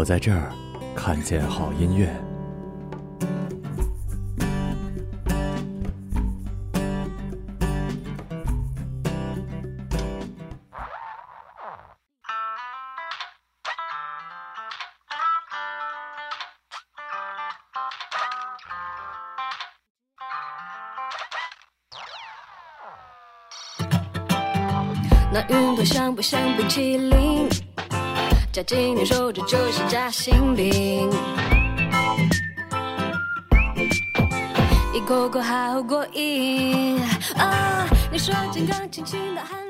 我在这儿看见好音乐。那云朵像不像冰淇淋？夹紧你手指就是夹心饼，一口口好过瘾啊！你说金刚轻轻的喊。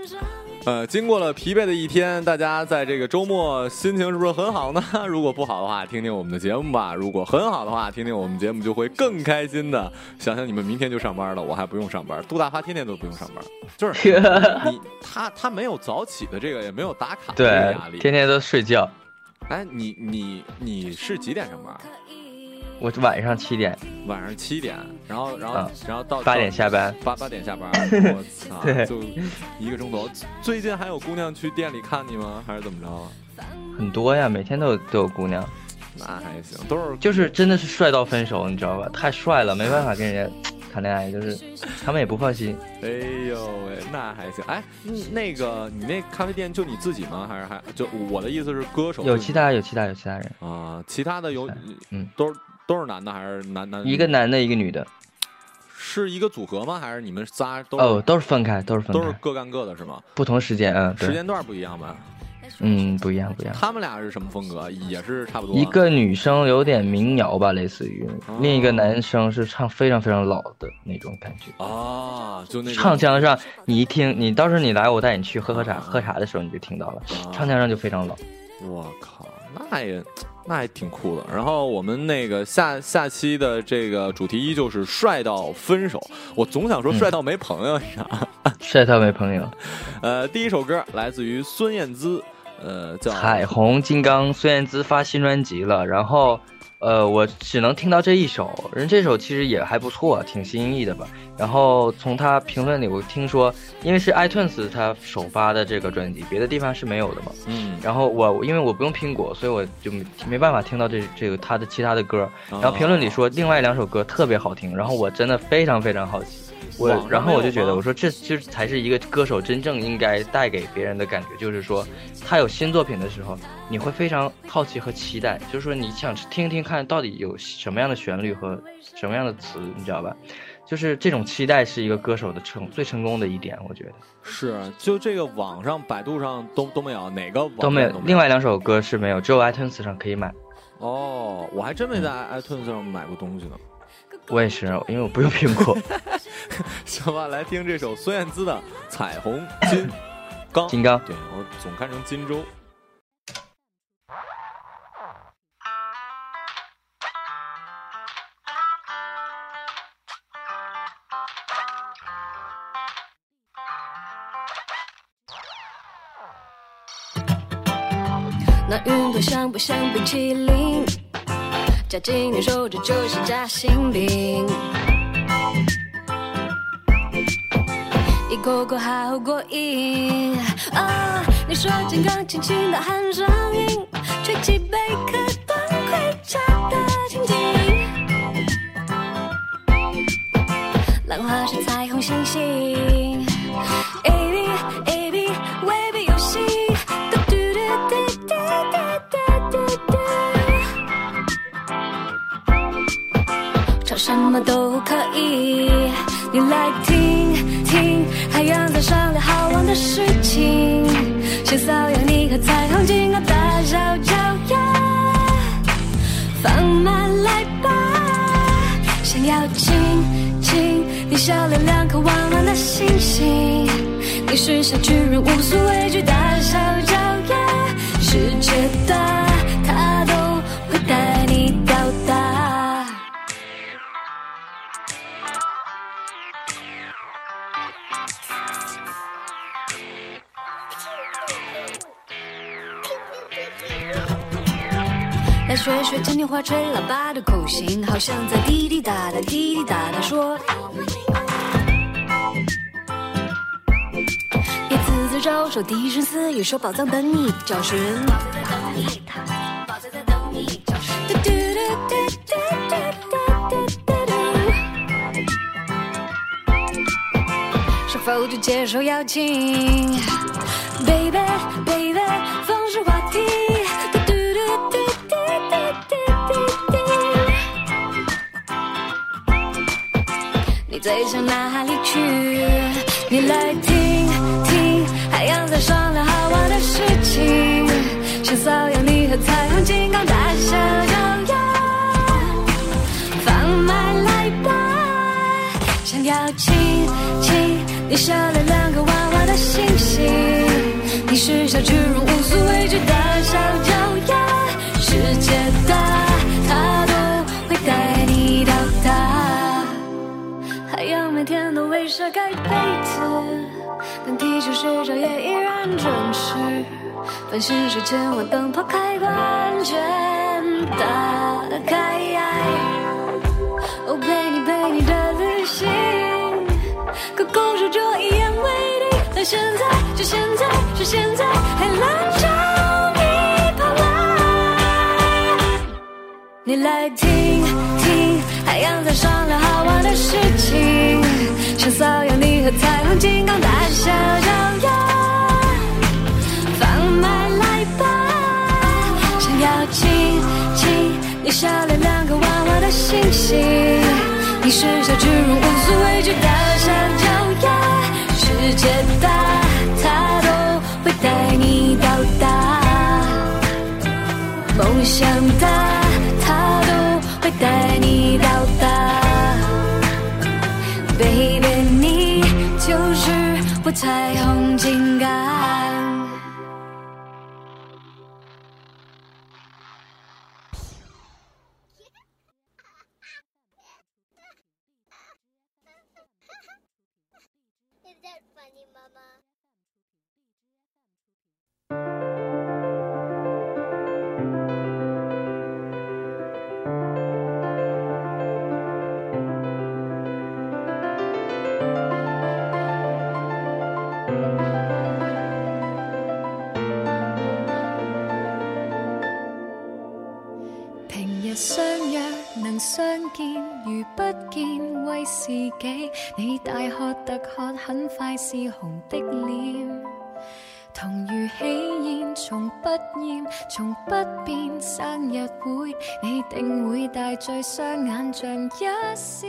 呃，经过了疲惫的一天，大家在这个周末心情是不是很好呢？如果不好的话，听听我们的节目吧；如果很好的话，听听我们节目就会更开心的。想想你们明天就上班了，我还不用上班，杜大发天天都不用上班，就是你他他没有早起的这个，也没有打卡的这个压，力。天天都睡觉。哎，你你你是几点上班？我晚上七点，晚上七点，然后然后、啊然后到八点下班。八八点下班，我操，对就一个钟头。最近还有姑娘去店里看你吗？还是怎么着啊？很多呀，每天都有都有姑娘，那还行，都是就是真的是帅到分手，你知道吧？太帅了，没办法跟人家谈恋爱，就是他们也不放心。哎呦喂，那还行。哎，嗯那个你那咖啡店就你自己吗？还是还就我的意思是歌手有其他有其他有其他人，啊？其他的有嗯，都是都是男的还是男男？一个男的，一个女的。是一个组合吗？还是你们仨都哦，都是分开，都是分开，都是各干各的是吗？不同时间，嗯，时间段不一样吧？嗯，不一样，不一样。他们俩是什么风格？也是差不多。一个女生有点民谣吧，类似于；哦另一个男生是唱非常非常老的那种感觉。啊，就那种唱腔上，你一听，你到时候你来，我带你去喝喝茶，喝茶的时候你就听到了，啊唱腔上就非常老。我靠，那也那也挺酷的。然后我们那个下下期的这个主题依旧是帅到分手。我总想说帅到没朋友，你知道吗？帅到没朋友，呃，第一首歌来自于孙燕姿，呃，叫彩虹金刚孙燕姿发新专辑了，然后，呃，我只能听到这一首，人这首其实也还不错，挺新意的吧。然后从他评论里，我听说，因为是 iTunes 他首发的这个专辑，别的地方是没有的嘛。嗯，然后我因为我不用苹果，所以我就没没办法听到这这个他的其他的歌。哦然后评论里说另外两首歌特别好听，然后我真的非常非常好奇。我网然后我就觉得，我说这这才是一个歌手真正应该带给别人的感觉，就是说他有新作品的时候，你会非常好奇和期待，就是说你想听听看到底有什么样的旋律和什么样的词，你知道吧？就是这种期待是一个歌手的成最成功的一点，我觉得是就这个网上百度上都都没有，哪个网都没有。另外两首歌是没有，只有 iTunes 上可以买。哦，我还真没在 iTunes 上买过东西呢。我也是，因为我不用苹果。行吧，来听这首孙燕姿的《彩虹金刚》。金刚对我总看成金州。那云朵像不像冰淇淋？夹紧你手指就是夹心饼，一口口好过瘾啊！你说金刚轻轻的喊上瘾，吹起贝壳端盔甲的情景，浪花是彩虹星星么都可以，你来听听海洋在商量好玩的事情，先搔痒你和彩虹金刚大小脚丫，放慢来吧，想要亲亲你笑脸两颗弯弯的星星，你是小巨人无所畏惧大小脚丫，世界大。吹喇叭的口型，好像在滴滴答答滴滴答答说。别自自招手，低声私语说宝藏等你找寻。嘟嘟嘟嘟嘟嘟嘟嘟嘟是否就接受邀请 baby？Baby 飞向哪里去？你来听听海洋在商量好玩的事情，想骚扰你和彩虹金刚大小脚丫，放马来吧，想要亲亲你少了两个娃娃的星星，你是小巨人无所畏惧的小脚天都为晒盖被子，但地球睡着也依然准时。繁星睡前我灯泡开关全打开。哦，陪你陪你的旅行，可公主就一言为定。那现在就现在是现在，海浪你来听听海洋在商量好玩的事情，想骚扰你和彩虹金刚大小脚丫，放马来吧，想要亲亲你少了两个娃娃的星星，你是小巨人无所畏惧的小脚丫，世界大，它都会带你到达。梦想大，带你到达。Baby，你就是我彩虹金刚。相見，如不見為是己。你大喝特喝，很快是紅的臉。同如喜宴，從不厭，從不變。生日會，你定會大醉，雙眼像一線。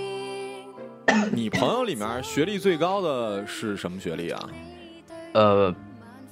你朋友里面学历最高的是什么学历啊？呃，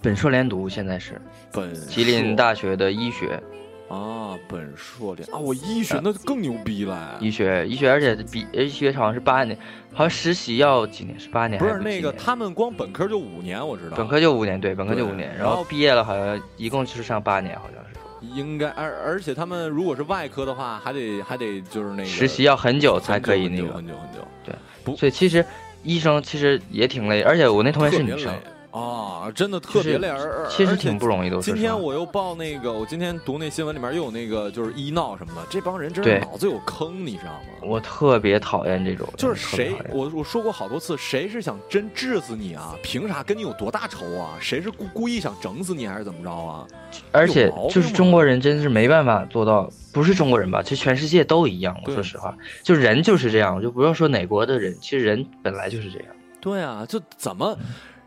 本硕连读现在是本吉林大学的医学，啊，本硕连啊，我医学那更牛逼了。医学医学，而且比医学好像是八年，好像实习要几年？是八年不是那个他们光本科就五年，我知道。本科就五年，对，本科就五年，然后毕业了好像一共就是上八年，好像是应该，而而且他们如果是外科的话，还得还得就是那个实习要很久才可以那个。很久很久，对不所以其实医生其实也挺累，而且我那同学是女生啊，真的特别累，而而其实挺不容易的。今天我又报那个，我今天读那新闻里面又有那个就是医闹什么的，这帮人真是脑子有坑，你知道吗？我特别讨厌这种，就是谁我我说过好多次，谁是想真治死你啊？凭啥跟你有多大仇啊？谁是故故意想整死你还是怎么着啊？而且就是中国人真是没办法做到，不是中国人吧？其实全世界都一样。我说实话，就人就是这样，就不要说哪国的人，其实人本来就是这样。对啊，就怎么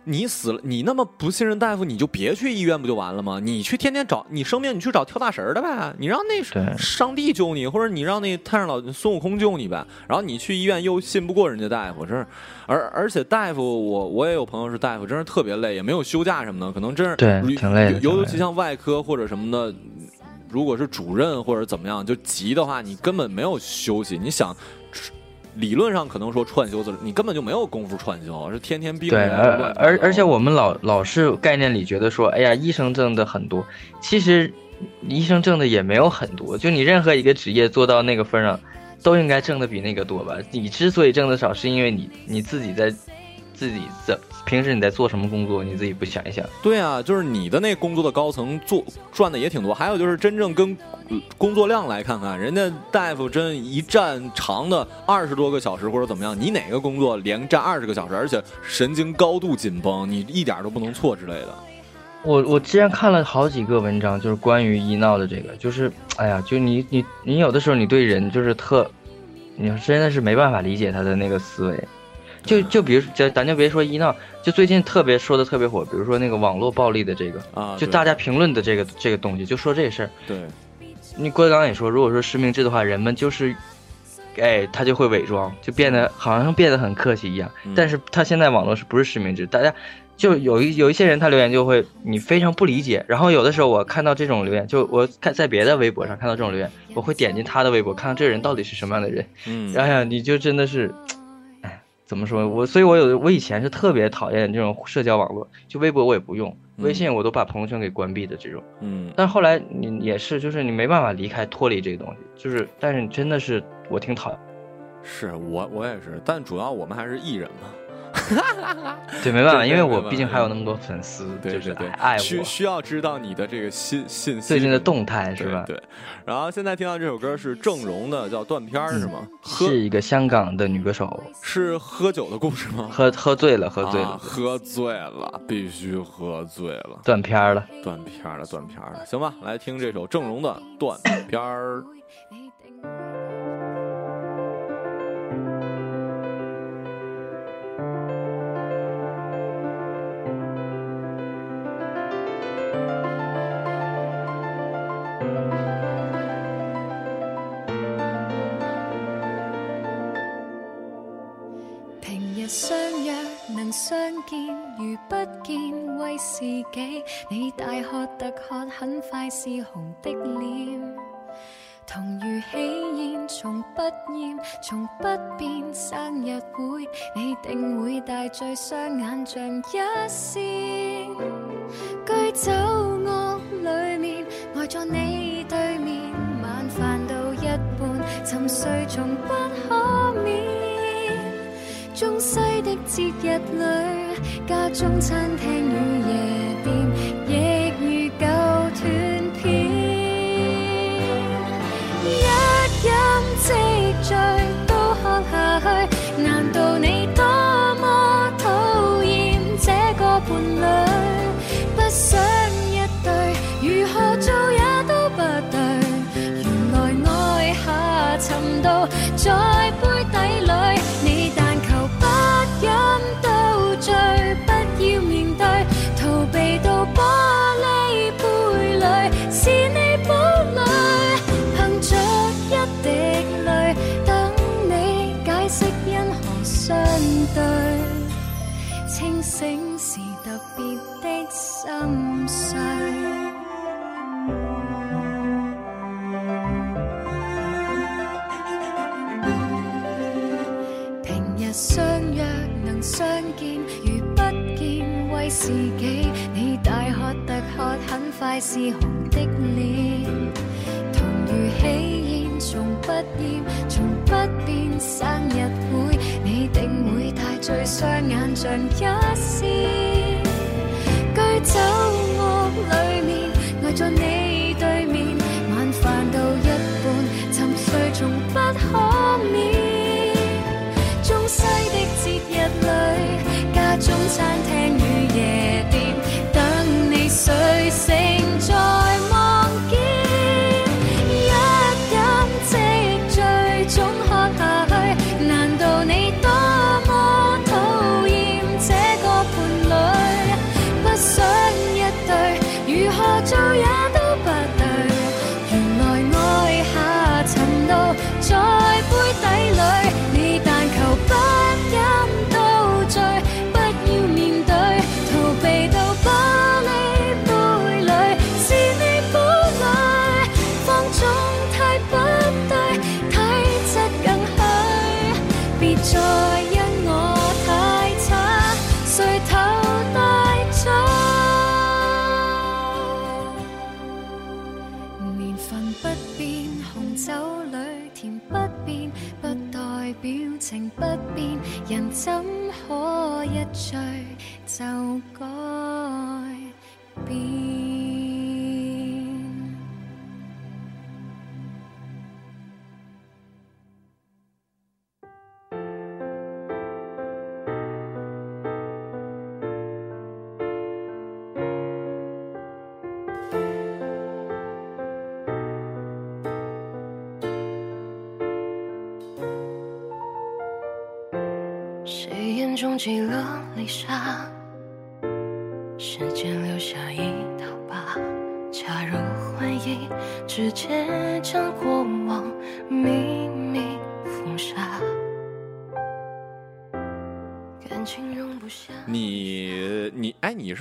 你死了，你那么不信任大夫，你就别去医院不就完了吗？你去天天找你生病，你去找跳大神儿的呗，你让那上帝救你，或者你让那太上老孙悟空救你呗。然后你去医院又信不过人家大夫，真是，而而且大夫，我我也有朋友是大夫，真是特别累，也没有休假什么的，可能真是对挺累的尤其像外科或者什么的。如果是主任或者怎么样，就急的话，你根本没有休息。你想，理论上可能说串休自，你根本就没有功夫串休，是天天病对，人而而且我们老老是概念里觉得说，哎呀，医生挣的很多，其实医生挣的也没有很多。就你任何一个职业做到那个份上，都应该挣的比那个多吧？你之所以挣的少，是因为你你自己在自己怎平时你在做什么工作，你自己不想一想？对啊，就是你的那工作的高层做赚的也挺多，还有就是真正跟呃工作量来看看，人家大夫真一站长的二十多个小时或者怎么样，你哪个工作连站二十个小时，而且神经高度紧绷，你一点都不能错之类的。我我之前看了好几个文章，就是关于医闹的这个，就是哎呀，就你你你有的时候你对人就是特，你真的是没办法理解他的那个思维。就就比如咱咱就别说医闹，就最近特别说的特别火，比如说那个网络暴力的这个，啊，就大家评论的这个这个东西，就说这事儿。对你郭德纲也说，如果说实名制的话，人们就是，哎，他就会伪装，就变得好像变得很客气一样。嗯但是他现在网络是不是实名制？大家就有一有一些人他留言就会你非常不理解，然后有的时候我看到这种留言，就我看在别的微博上看到这种留言，我会点进他的微博，看看这个人到底是什么样的人。嗯，哎呀，你就真的是，哎，怎么说？我所以，我有我以前是特别讨厌这种社交网络，就微博我也不用，嗯微信我都把朋友圈给关闭的这种。嗯但后来你也是，就是你没办法离开脱离这个东西，就是，但是你真的是我挺讨厌，是我我也是，但主要我们还是艺人嘛。对，没办法，因为我毕竟还有那么多粉丝，就是对对对，爱我，需需要知道你的这个信信息。最近的动态是吧？对对，然后现在听到这首歌是郑容的，叫《断片儿》是吗？喝是一个香港的女歌手，是喝酒的故事吗？喝喝醉了，喝醉啊了，喝醉了，必须喝醉了，断片儿了。断片儿了，断片儿了，行吧，来听这首郑容的《断片從不變。生日會，你定會大醉，雙眼像一線。居酒屋裏面，呆在你對面，晚飯到一半，沉睡從不可免。中西的節日裏，家中餐廳與夜店，在杯底里，你但求不饮到醉，不要面对，逃避到玻璃杯里，是你堡垒。凭着一滴泪，等你解释因何相对，清醒时特别的心自己。你大喝特喝，很快是红的脸。同如喜宴，从不厌，从不变。生日会，你定会带醉，双眼像一线。居酒屋里面，爱在你中餐厅与夜店，等你睡醒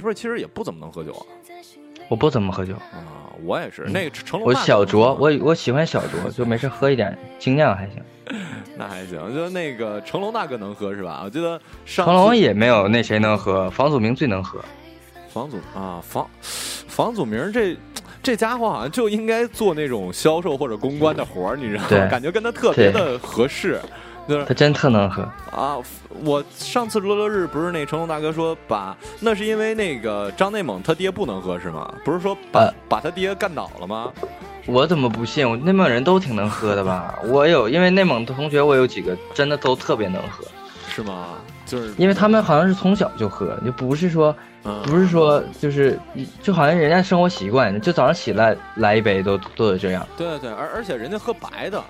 是不是其实也不怎么能喝酒啊？我不怎么喝酒，啊，我也是。那个成龙我小酌，我我喜欢小酌，就没事喝一点，精酿还行。那还行，就那个成龙大哥能喝是吧？我记得成龙也没有那谁能喝，房祖名最能喝。房祖啊房房祖名这这家伙好像就应该做那种销售或者公关的活儿，你知道吗？对感觉跟他特别的合适。就是他真特能喝，啊，我上次乐乐日不是那成龙大哥说把那是因为那个张内蒙他爹不能喝是吗？不是说把、呃把他爹干倒了吗？我怎么不信？我内蒙人都挺能喝的吧？我有，因为内蒙的同学，我有几个真的都特别能喝，是吗？就是因为他们好像是从小就喝，就不是说嗯不是说就是就好像人家生活习惯，就早上起来来一杯都都得这样，对对对，而而且人家喝白的，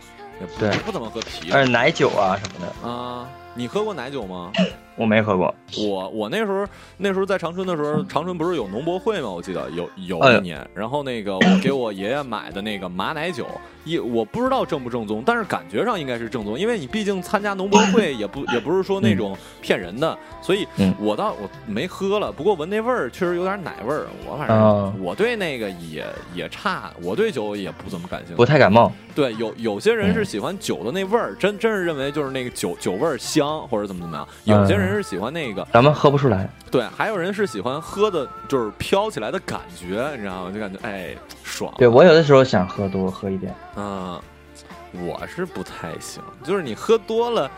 也不不怎么喝啤的而且奶酒啊什么的，啊。你喝过奶酒吗？我没喝过。我我那时候那时候在长春的时候，长春不是有农博会吗？我记得有有一年，然后那个我给我爷爷买的那个马奶酒，一我不知道正不正宗，但是感觉上应该是正宗，因为你毕竟参加农博会也不 也不是说那种骗人的，所以嗯我倒我没喝了，不过闻那味儿确实有点奶味儿，我反正、哦我对那个也也差，我对酒也不怎么感兴趣不。太感冒，对，有有些人是嗯喜欢酒的那味儿，真真是认为就是那个酒酒味儿香或者怎么怎么样。有些人是喜欢那个，咱们喝不出来。对，还有人是喜欢喝的，就是飘起来的感觉，你知道吗？就感觉哎爽。对我有的时候想喝多喝一点，嗯，我是不太行，就是你喝多了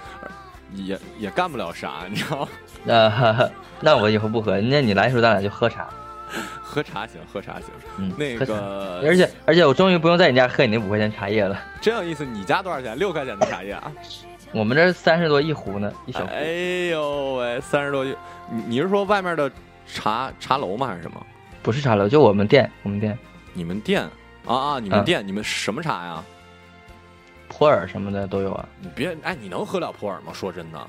也也干不了啥，你知道吗？那、那我以后不喝。那你来的时候咱俩就喝茶，喝茶行，喝茶行。嗯，那个，而且而且我终于不用在你家喝你那五块钱茶叶了，真有意思。你家多少钱？六块钱的茶叶啊？我们这三十多一壶呢，一小壶。哎呦喂，三十多句。你你是说外面的茶茶楼吗？还是什么？不是茶楼，就我们店，我们店你们店啊啊！你们嗯店，你们什么茶呀？普洱什么的都有啊。你别哎，你能喝了普洱吗？说真的，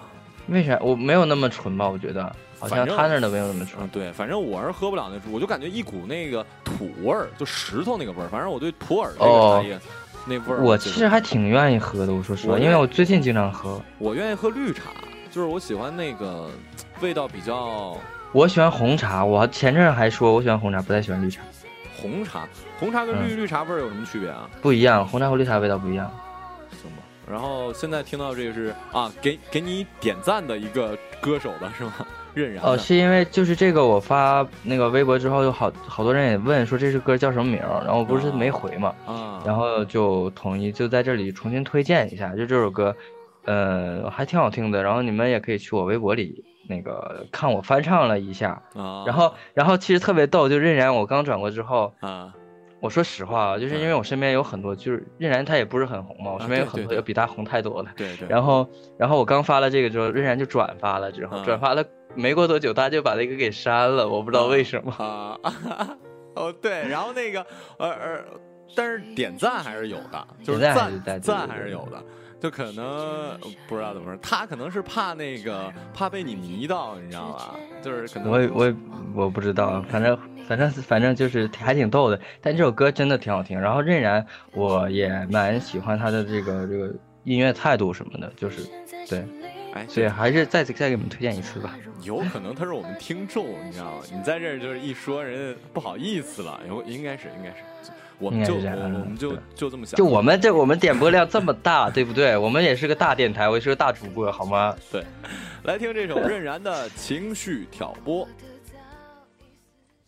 为啥我没有那么纯吧？我觉得好像他那儿的没有那么纯嗯，。对，反正我是喝不了那，我就感觉一股那个土味儿，就石头那个味儿。反正我对普洱这个哦茶叶、那味儿，我其实还挺愿意喝的，我说实话，因为我最近经常喝。我愿意喝绿茶，就是我喜欢那个味道比较我喜欢红茶，我前阵儿还说我喜欢红茶，不太喜欢绿茶，红茶。红茶跟绿、嗯绿茶味儿有什么区别啊？不一样，红茶和绿茶味道不一样。行吧。然后现在听到这个是啊，给给你点赞的一个歌手的是吗？任然哦，是因为就是这个，我发那个微博之后，有好好多人也问说这首歌叫什么名儿，然后我不是没回嘛，啊，然后就统一就在这里重新推荐一下，就这首歌，呃，还挺好听的，然后你们也可以去我微博里那个看我翻唱了一下，啊，然后然后其实特别逗，就任然我刚转过之后，啊，我说实话啊，就是因为我身边有很多，就是任然他也不是很红嘛，我身边有很多比他红太多了。对对，然后，然后我刚发了这个之后，任然就转发了，之后嗯转发了没过多久，他就把那个给删了，我不知道为什么。啊，哦对，然后那个呃呃，但是点赞还是有的，就是点赞还是赞赞还是有的，就可能呃不知道怎么说，他可能是怕那个怕被你迷到，你知道吧？就是可能我也我也我不知道，反正反正反正就是还挺逗的。但这首歌真的挺好听，然后任然我也蛮喜欢他的这个这个音乐态度什么的，就是对，哎，所以还是再次再给你们推荐一次吧。有可能他是我们听众，你知道吗？你在这儿就是一说，人家不好意思了，有应该是应该是，我们就我我们就就这么想，就我们这我们点播量这么大，对不对？我们也是个大电台，我也是个大主播，好吗？对来听这首任然的情绪挑拨。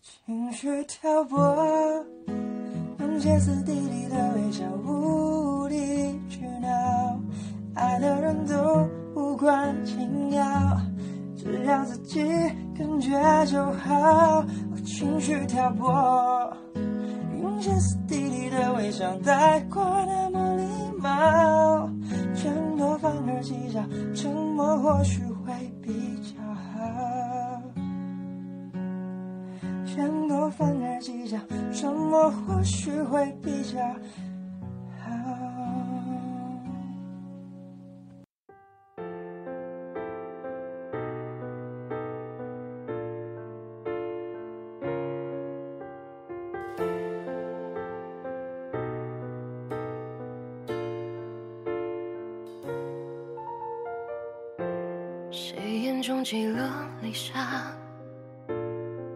情绪挑拨，用歇斯底里的微笑无理取闹，爱的人都无关紧要，只要自己感觉就好。我情绪挑拨，用歇斯底里的微笑带过那么礼貌，承诺反而计较，沉默或许会比较好。承诺反而计较，沉默或许会比较中积了泪沙？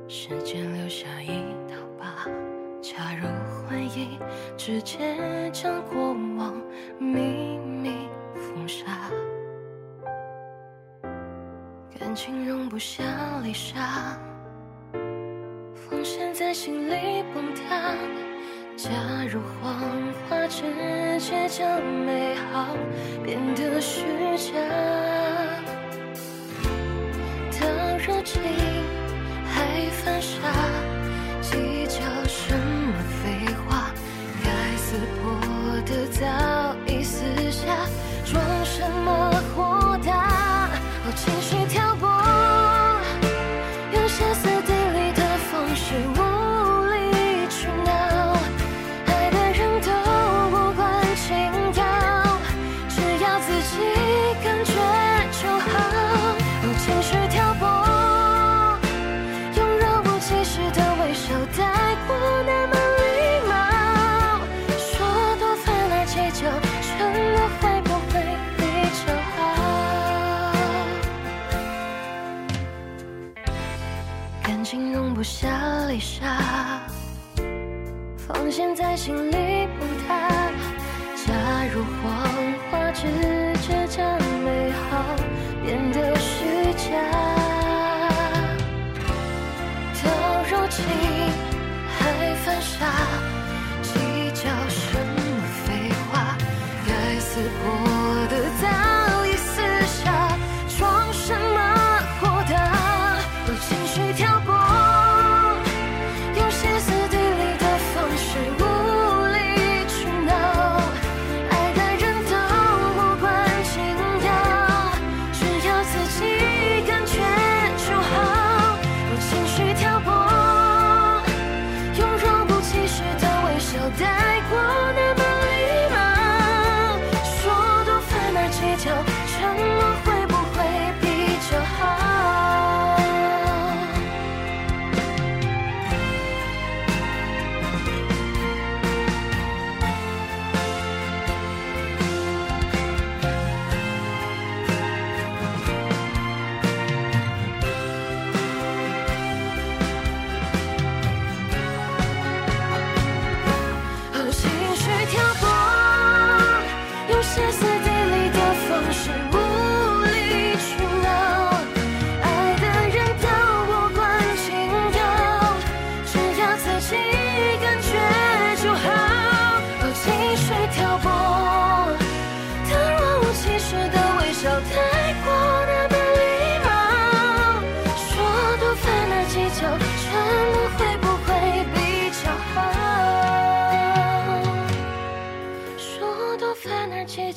时间留下一道疤，假如回忆，直接将过往秘密封杀。感情容不下泪沙，风险在心里崩塌。假如谎话直接将美好变得虚假。防线在心里崩塌。假如谎话直接将美好变得虚假，到如今还犯傻，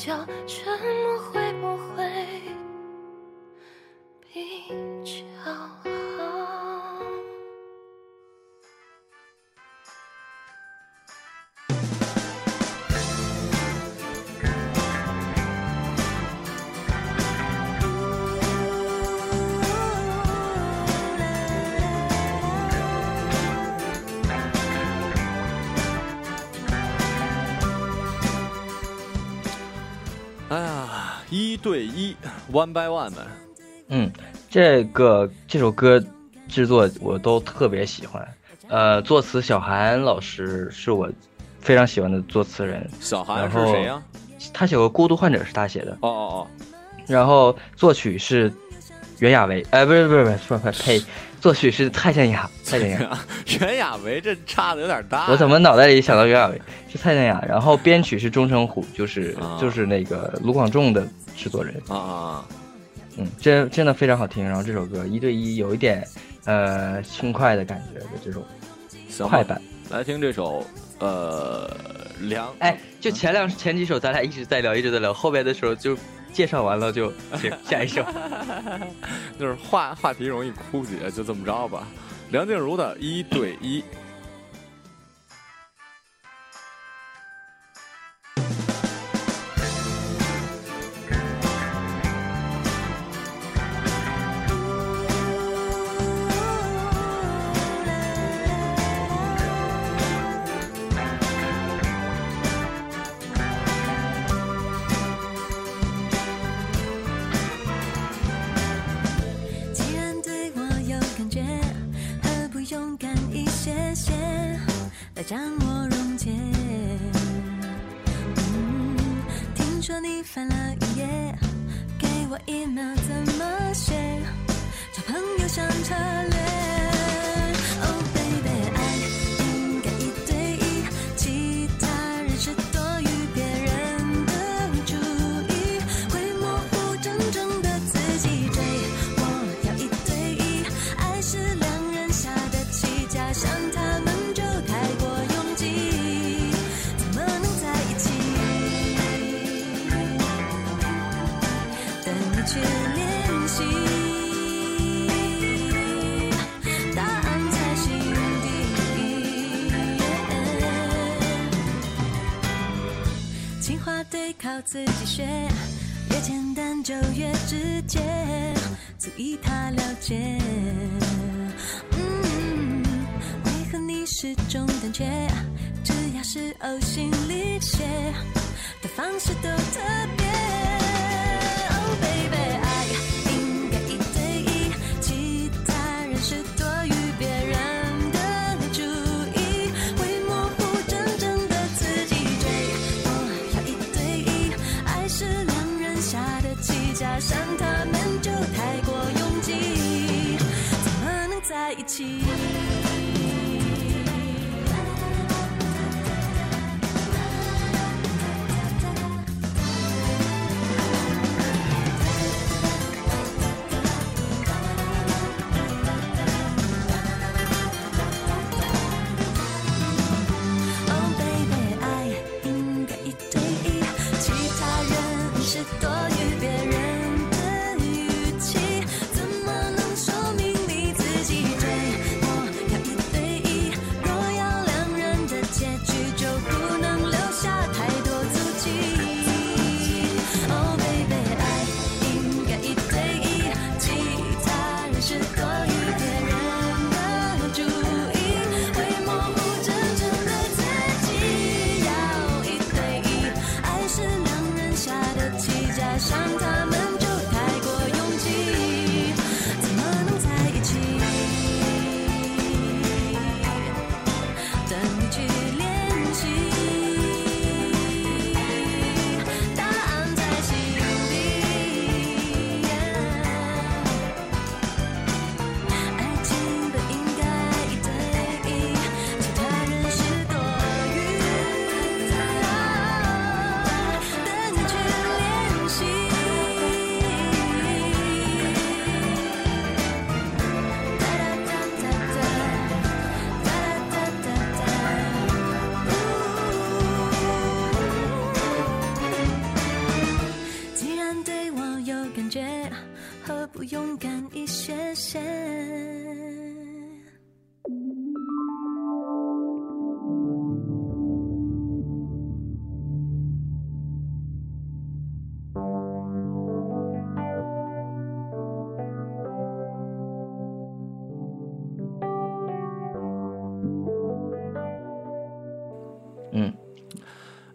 叫沉默一对一，one by one 们。嗯，这个这首歌制作我都特别喜欢。呃，作词小韩老师是我非常喜欢的作词人，小韩是谁呀？他写过《孤独患者》是他写的，哦哦哦。然后作曲是袁娅维，哎，不是不是不是不是，呸，作曲是蔡健雅，蔡健雅，哦，袁娅维这差的有点大。我怎么脑袋里想到袁娅维？是蔡健雅，然后编曲是钟成虎，就是啊。就是那个卢广仲的制作人，啊！嗯，真真的非常好听。然后这首歌一对一有一点呃轻快的感觉的这种快板。来听这首呃梁哎，就前两前几首咱俩一直在聊，一直在聊，后边的时候就介绍完了就行，下一首。就是话话题容易枯竭，就这么着吧。梁静茹的一对一。简单就越直接，足以他了解。嗯，为何你始终胆怯？只要是呕心沥血的方式都特别。起。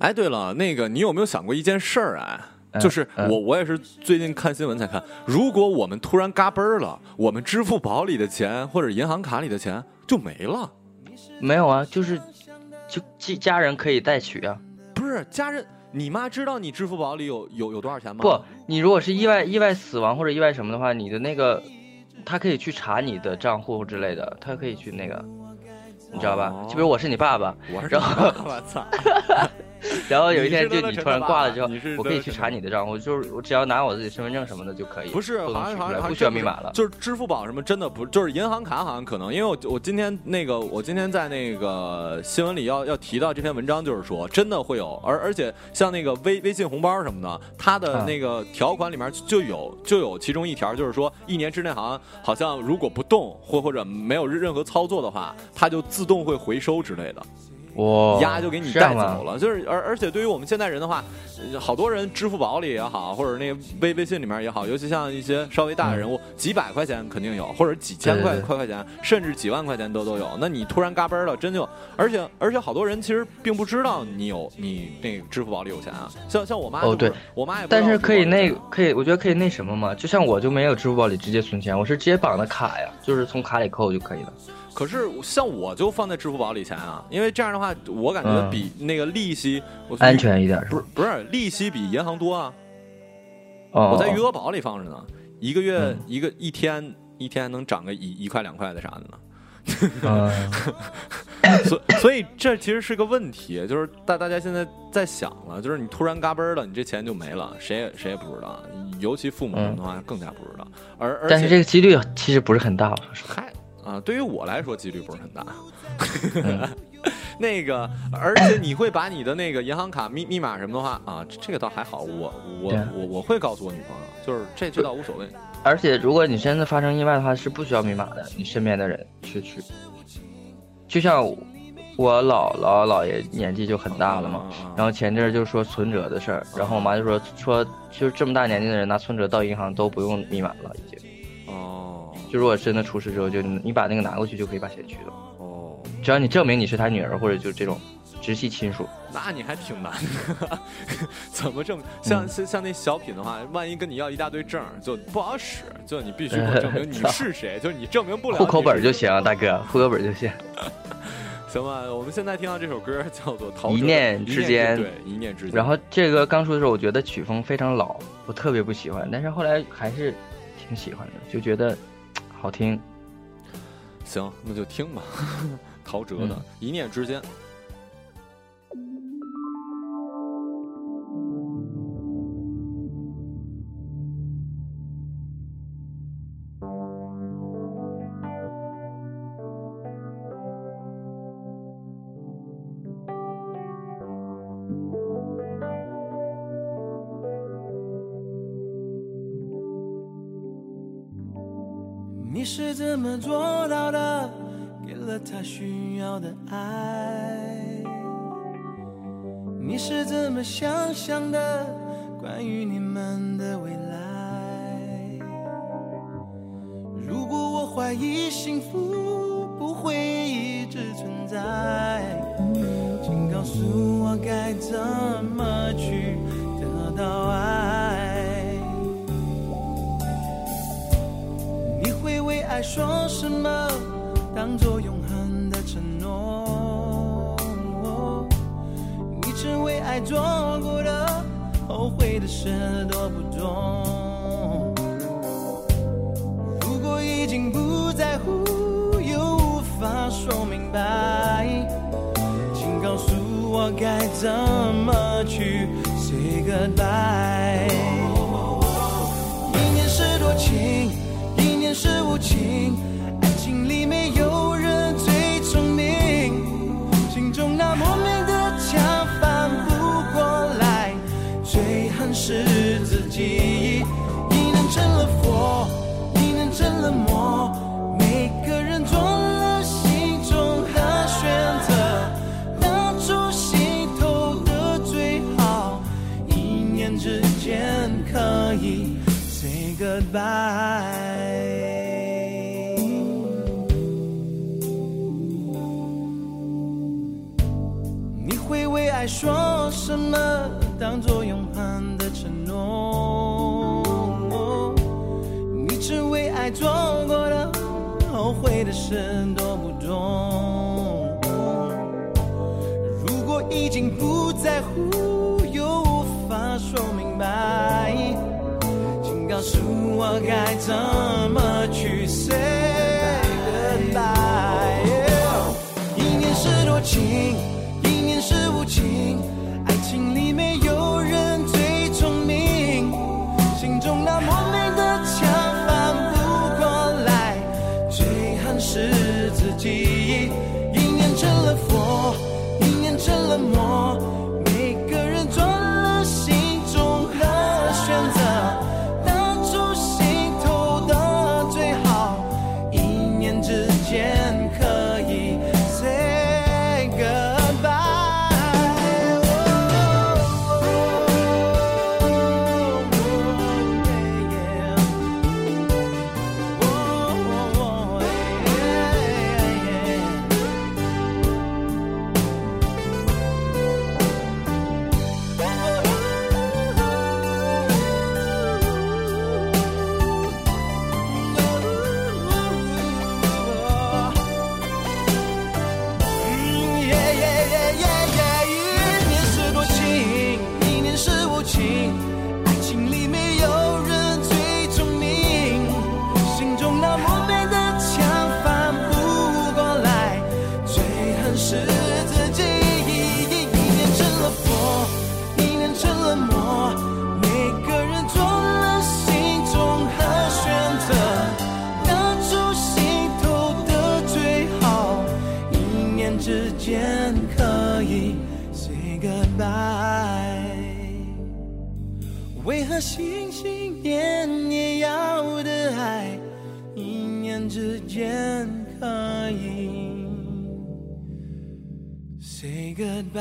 哎，对了，那个你有没有想过一件事儿啊？嗯就是嗯我，我也是最近看新闻才看，如果我们突然嘎嘣儿了，我们支付宝里的钱或者银行卡里的钱就没了。没有啊，就是就家家人可以代取啊。不是家人，你妈知道你支付宝里有有有多少钱吗？不，你如果是意外意外死亡或者意外什么的话，你的那个他可以去查你的账户之类的，他可以去那个，你知道吧？哦就比如我是你爸爸，我是然后我操，然后有一天就你突然挂了之后我可以去查你的账户，就是我只要拿我自己身份证什么的就可以，不是，好像好像不需要密码了。就是支付宝什么真的不，就是银行卡好像可能，因为我我今天那个我今天在那个新闻里要要提到这篇文章，就是说真的会有，而而且像那个微微信红包什么的，它的啊那个条款里面就有就有其中一条，就是说一年之内好像好像如果不动或或者没有任何操作的话，它就自动会回收之类的。哇，压就给你带走了。就是而而且对于我们现代人的话，呃好多人支付宝里也好，或者那个微微信里面也好，尤其像一些稍微大的人物，几百块钱肯定有，或者几千块块块钱，甚至几万块钱都都有。那你突然嘎嘣儿了，真就而且而且好多人其实并不知道你有你那个支付宝里有钱啊。像像我妈就是哦对，我妈也但是可以那可以，我觉得可以那什么嘛，就像我就没有支付宝里直接存钱，我是直接绑的卡呀，就是从卡里扣就可以了。可是像我就放在支付宝里钱啊，因为这样的话，我感觉嗯比那个利息我安全一点是不是？不是利息比银行多啊。哦，我在余额宝里放着呢，一个月、嗯一个一天一天能涨个一一块两块的啥的呢。嗯，所所以这其实是个问题，就是大大家现在在想了，就是你突然嘎嘣儿了，你这钱就没了，谁也谁也不知道，尤其父母嗯的话更加不知道。而而但是且这个几率其实不是很大。嗨啊，对于我来说几率不是很大。嗯 那个，而且你会把你的那个银行卡密密码什么的话啊，这这个倒还好，我我我我会告诉我女朋友，就是这这倒无所谓。而且如果你真的发生意外的话，是不需要密码的，你身边的人去去。就像我姥姥姥爷年纪就很大了嘛，然后前阵儿就说存折的事儿，然后我妈就说说就是这么大年纪的人拿存折到银行都不用密码了，已经。哦就如果真的出事之后，就你你把那个拿过去就可以把钱取走，哦，只要你证明你是他女儿或者就这种直系亲属。那你还挺难的，怎么证？像嗯像像那小品的话，万一跟你要一大堆证，就不好使，就你必须证明你 是谁，就是你证明不了。户口本就行，大哥，户口本就行。行吧。我们现在听到这首歌叫做《陶喆一念之间对，一念之间。然后这个刚出的时候，我觉得曲风非常老，我特别不喜欢，但是后来还是挺喜欢的，就觉得好听。行，那就听吧，陶喆的《嗯一念之间》。怎么做到的？给了他需要的爱。你是怎么想象的？关于你们的未来。如果我怀疑幸福不会一直存在，请告诉我该怎么去爱说什么？当作永恒的承诺。你只为爱做过的，后悔的事多不多。如果已经不在乎，又无法说明白，请告诉我该怎么去 say goodbye。一念是多情，是无情，会为爱说什么？当作永恒的承诺。你只为爱做过的，后悔的事多不多。如果已经不在乎，又无法说明白，请告诉我该怎么去 say goodbye。一念是多情，心心念念要的爱，一念之间可以 say goodbye？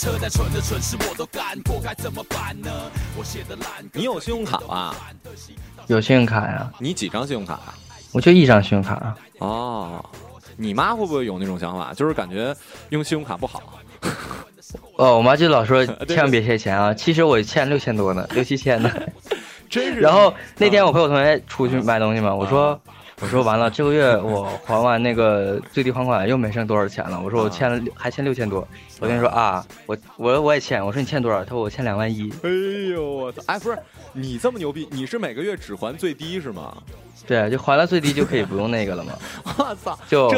车，再蠢的蠢事我都干过，该怎么办呢？我写的烂歌，你有信用卡吧？有信用卡呀，你几张信用卡啊？我就一张信用卡啊。哦，你妈会不会有那种想法，就是感觉用信用卡不好？哦，我妈就老说 千万别欠钱啊，其实我欠六千多呢，六七千呢。真是。然后那天我陪我同学出去买东西嘛，我说我说完了，这个月我还完那个最低还款又没剩多少钱了。我说我欠了六还欠六千多。我跟你说啊，我我我也欠。我说你欠多少？他说我欠两万一。哎呦我操！哎，不是你这么牛逼，你是每个月只还最低是吗？对，就还了最低就可以不用那个了嘛。我操！就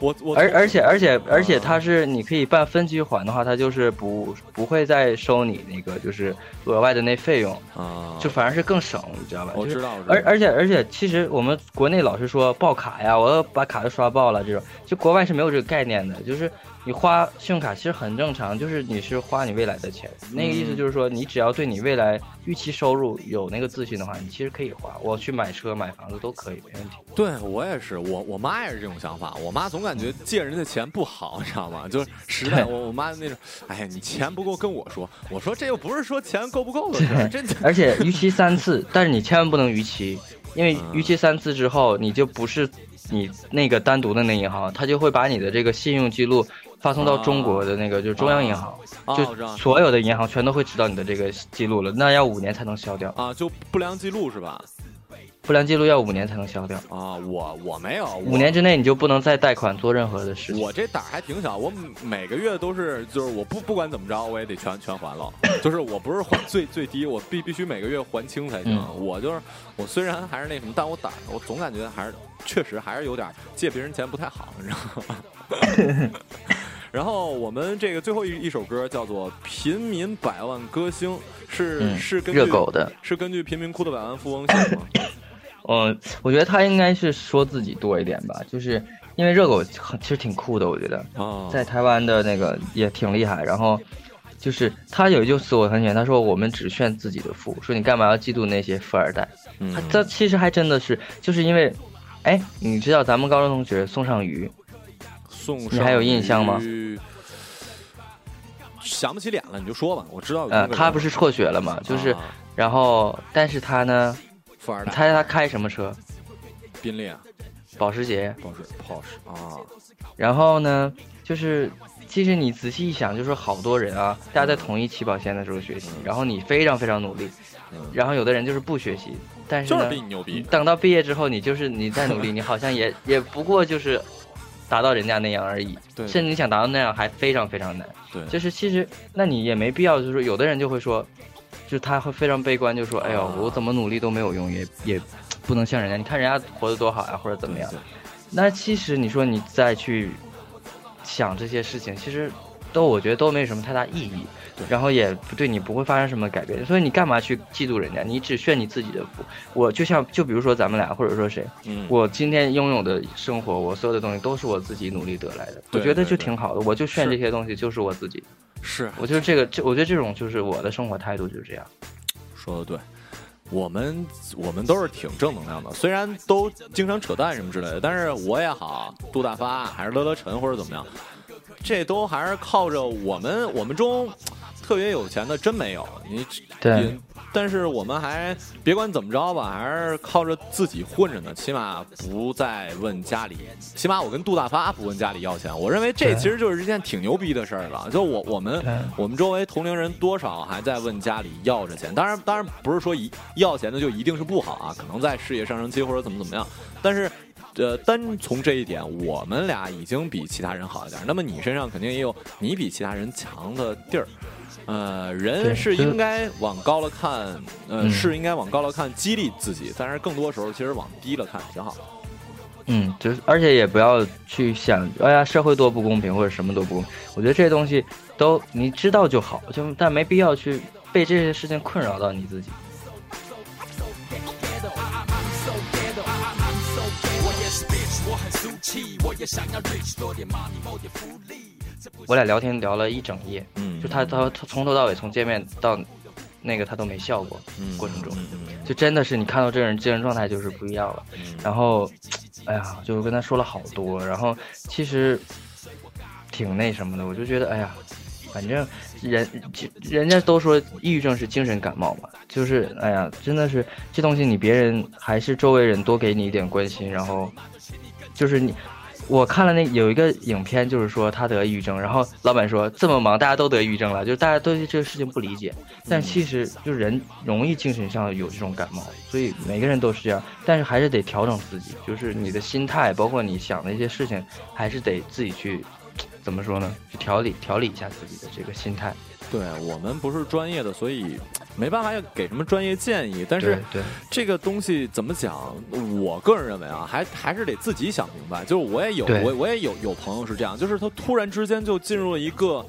我我而而且而且而且它是你可以办分期还的话，它就是不不会再收你那个就是额外的那费用，啊，就反而是更省，你知道吧？我知道，我知道而而且而且，其实我们国内老是说爆卡呀，我要把卡都刷爆了这种，就国外是没有这个概念的，就是你花信用卡其实很正常，就是你是花你未来的钱，那个意思就是说，你只要对你未来预期收入有那个自信的话，你其实可以花，我去买车买房子都可以，没问题。对我也是，我我妈也是这种想法。我妈总感觉借人家钱不好，你知道吗？就是实在我我妈那种，哎呀，你钱不够跟我说，我说这又不是说钱够不够的事儿，这这而且逾期三次，但是你千万不能逾期，因为逾期三次之后，你就不是你那个单独的那银行，他就会把你的这个信用记录发送到中国的那个就是中央银行，就所有的银行全都会知道你的这个记录了，那要五年才能消掉，啊，就不良记录是吧？不良记录要五年才能消掉，啊，我我没有，五年之内你就不能再贷款做任何的事情。我这胆儿还挺小，我每个月都是，就是我不不管怎么着，我也得全全还了。就是我不是还最最低，我必必须每个月还清才行。嗯我就是我虽然还是那什么，但我胆儿，我总感觉还是确实还是有点借别人钱不太好，你知道吗？然后我们这个最后一一首歌叫做《平民百万歌星》，是、嗯是根据热狗的，是根据贫民窟的百万富翁写的吗？嗯，我觉得他应该是说自己多一点吧，就是因为热狗很其实挺酷的，我觉得。啊，在台湾的那个也挺厉害。然后就是他有一句词我很喜欢，他说我们只炫自己的富，说你干嘛要嫉妒那些富二代？嗯他这其实还真的是，就是因为，哎，你知道咱们高中同学宋尚你还有印象吗？想不起脸了，你就说吧，我知道呃，他不是辍学了嘛，就是，啊然后但是他呢，你富二代，猜他开什么车？宾利、啊保时捷。保时、Porsche 啊，然后呢，就是其实你仔细一想，就是好多人啊，大家在同一起跑线的时候学习，然后你非常非常努力，嗯然后有的人就是不学习，但是就是呢，比你牛逼。等到毕业之后，你就是你再努力，你好像也 也不过就是达到人家那样而已，对甚至你想达到那样还非常非常难。对，就是其实那你也没必要，就是说有的人就会说，就是他会非常悲观，就说，哎呦啊，我怎么努力都没有用，也也不能像人家，你看人家活得多好呀，或者怎么样对。那其实你说你再去想这些事情，其实都我觉得都没什么太大意义对，然后也不对你不会发生什么改变，所以你干嘛去嫉妒人家？你只炫你自己的福。我就像就比如说咱们俩，或者说谁，嗯，我今天拥有的生活，我所有的东西都是我自己努力得来的，我觉得就挺好的。我就炫这些东西，就是我自己。是我就是这个，这我觉得这种就是我的生活态度就是这样。说的对。我们我们都是挺正能量的，虽然都经常扯淡什么之类的，但是我也好，杜大发还是乐乐晨或者怎么样，这都还是靠着我们我们中特别有钱的真没有你对也但是我们还别管怎么着吧，还是靠着自己混着呢。起码不再问家里，起码我跟杜大发不问家里要钱。我认为这其实就是一件挺牛逼的事儿了。就我我们我们周围同龄人多少还在问家里要着钱。当然当然不是说一要钱的就一定是不好啊，可能在事业上升期或者怎么怎么样。但是呃，单从这一点，我们俩已经比其他人好一点。那么你身上肯定也有你比其他人强的地儿。呃，人是应该往高了看，呃，嗯是应该往高了看，激励自己。但是更多时候，其实往低了看挺好的。嗯，就是而且也不要去想，哎呀，社会多不公平或者什么都不公平。我觉得这些东西都你知道就好，就但没必要去被这些事情困扰到你自己。气，我也想要 rich 多点 money，谋点福利。这不是我俩聊天聊了一整夜，嗯，就他他他从头到尾从见面到那个他都没笑过，嗯过程中就真的是你看到这个人精神状态就是不一样了。嗯然后，哎呀，就跟他说了好多，然后其实挺那什么的，我就觉得，哎呀，反正人人家都说抑郁症是精神感冒嘛，就是哎呀，真的是这东西你别人还是周围人多给你一点关心，然后就是你。我看了那有一个影片，就是说他得抑郁症，然后老板说这么忙，大家都得抑郁症了，就是大家都对这个事情不理解。但其实就人容易精神上有这种感冒，所以每个人都是这样，但是还是得调整自己，就是你的心态，包括你想的一些事情，还是得自己去怎么说呢？去调理调理一下自己的这个心态。对我们不是专业的，所以没办法要给什么专业建议。但是这个东西怎么讲？我个人认为啊，还还是得自己想明白。就是我也有，我我也有有朋友是这样，就是他突然之间就进入了一个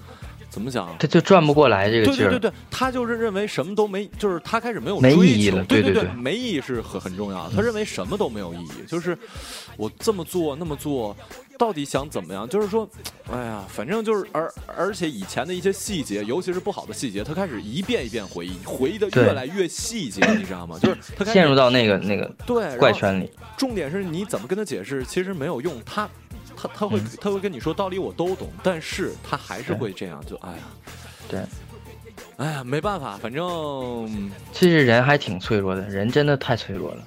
怎么讲？他就转不过来这个劲儿。对对对对，他就是认为什么都没，就是他开始没有没追求意义了对对对对对没意义是很很重要的。他认为什么都没有意义，就是我这么做那么做，到底想怎么样？就是说，哎呀，反正就是而而且以前的一些细节，尤其是不好的细节，他开始一遍一遍回忆，回忆的越来越细节，你知道吗？就是他陷入到那个那个对怪圈里。重点是你怎么跟他解释，其实没有用。他他他会、嗯他会跟你说道理我都懂，但是他还是会这样，就哎呀。对，哎呀，没办法，反正其实人还挺脆弱的，人真的太脆弱了。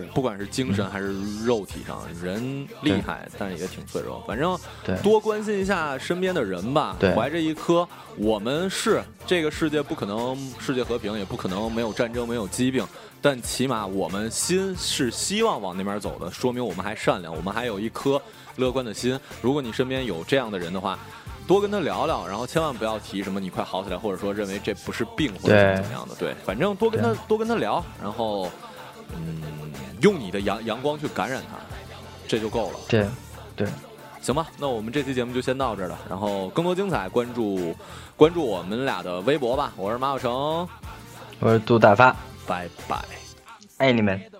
是不管是精神还是肉体上，人厉害，但是也挺脆弱。反正多关心一下身边的人吧，怀着一颗我们是这个世界不可能世界和平，也不可能没有战争、没有疾病，但起码我们心是希望往那边走的，说明我们还善良，我们还有一颗乐观的心。如果你身边有这样的人的话。多跟他聊聊，然后千万不要提什么你快好起来，或者说认为这不是病或者对怎么样的。对，反正多跟他多跟他聊，然后嗯，用你的阳阳光去感染他，这就够了。对，对，行吧，那我们这期节目就先到这儿了。然后更多精彩，关注关注我们俩的微博吧。我是马小成，我是杜大发，拜拜。爱你们。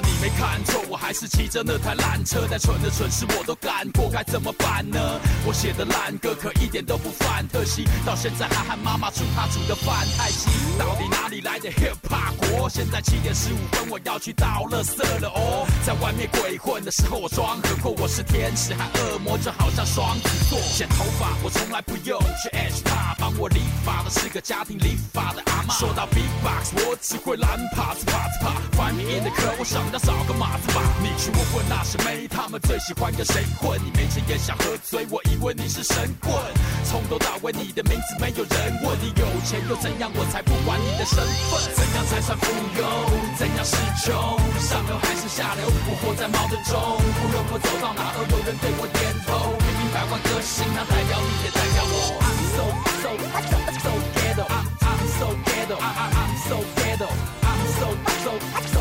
你没看错，我还是骑着那台烂车，再蠢的蠢事我都干过，该怎么办呢？我写的烂歌可一点都不犯特西，到现在还喊妈妈煮她煮的饭太稀。到底哪里来的 hip hop 国？现在七点十五分，我要去倒垃圾了哦。在外面鬼混的时候，我装很酷，我是天使还恶魔，就好像双子座。剪头发我从来不用去 H 他，帮我理发的是个家庭理发的阿妈。说到 Big Box，我只会蓝帕子帕子帕。Find me in the club，我想要找个马子吧。你去问问那些妹，他们最喜欢跟谁混？你没钱也想喝醉，我以为你是神棍。从头到尾你的名字没有人问，你有钱又怎样？我才不管你的身份。怎样才算富有？怎样是穷？上流还是下流？我活在矛盾中，无论我走到哪都有人对我点头。明明百万个性，那代表你也代表我。I'm so so I'm so ghetto. I'm so ghetto. I'm I'm so ghetto. I'm so so so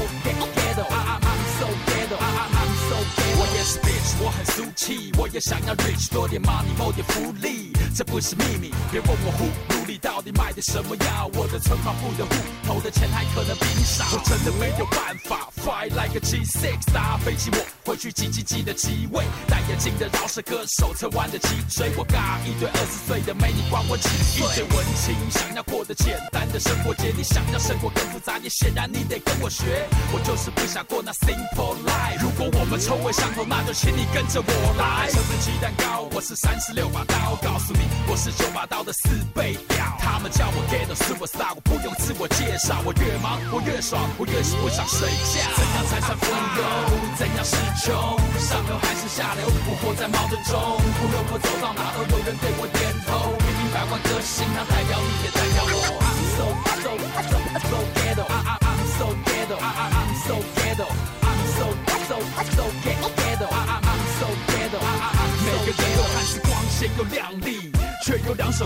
我也是 bitch，我很俗气，我也想要 rich，多点 money，谋点福利，这不是秘密。别问我 who，努力到底卖的什么药？我的存款不的户，投的钱还可能比你少。我真的没有办法，fight like a G6，搭飞机我会去挤挤挤的机位，戴眼镜的饶舌歌手，侧弯的脊椎，我尬一堆二十岁的妹，你管我几岁？一堆文青想要过得简单的生活节，你想要生活更复杂，你显然你得跟我学。我就是不想过那 simple life。如果我们臭味相投，那就请你跟着我来。生的鸡蛋糕，我是三十六把刀，告诉你，我是九把刀的四倍屌。他们叫我 Ghetto Superstar，我不用自我介绍，我越忙我越爽，我越是不想睡觉。怎样才算富有？怎样是穷？上流还是下流？我活在矛盾中，无论我走到哪都有人对我点头。平民百万个性，它代表你，也代表我。I'm so so so so ghetto. I I I'm so ghetto. I I I'm so ghetto. I'm so so so ghetto. I I I'm so ghetto i'to 每个人都看似光鲜又亮丽。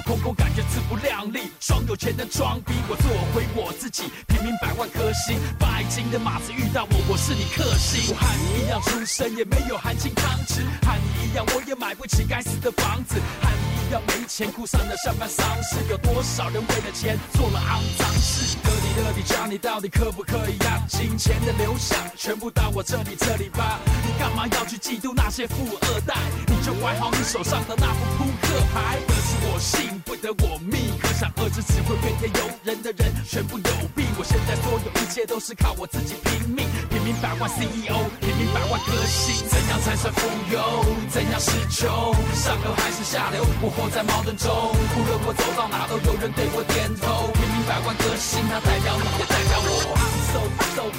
空空，感觉自不量力。装有钱的装逼，我做回我自己。平民百万颗星，拜金的马子遇到我，我是你克星。我和你一样出身，也没有含金汤匙。和你一样，我也买不起该死的房子。和你一样没钱，哭上了上班丧事。有多少人为了钱做了肮脏事？到底到底，叫你到底可不可以让金钱的流向全部到我这里这里吧？你干嘛要去嫉妒那些富二代？你就管好你手上的那副扑克牌。得是我幸，不得我命。可想而知，只会怨天尤人的人全部有病。我现在所有一切都是靠我自己拼命。平民百万 CEO，平民百万歌星，怎样才算富有？怎样是穷？上流还是下流？我活在矛盾中，无论我走到哪都有人对我点头。平民百万歌星，它代表你，也代表我。I'm so so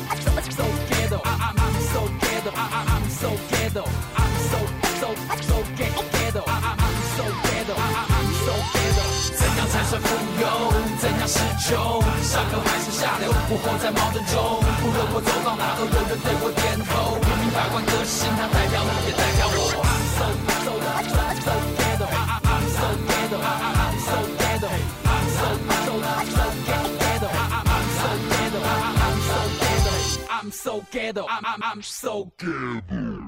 so ghetto. I I I'm so ghetto. I I I'm so ghetto. I'm so so so ghetto. 算富有？怎样是穷？上流还是下流？我活在矛盾中，无论我走到哪都有人对我点头。平民百万歌星，它代表你，也代表我。I'm so I'm so so so ghetto. I I I'm so ghetto. I I I'm so ghetto. I'm so so so ghetto. I I I'm so ghetto. I I I'm so ghetto. I'm so ghetto. I'm I'm I'm so ghetto.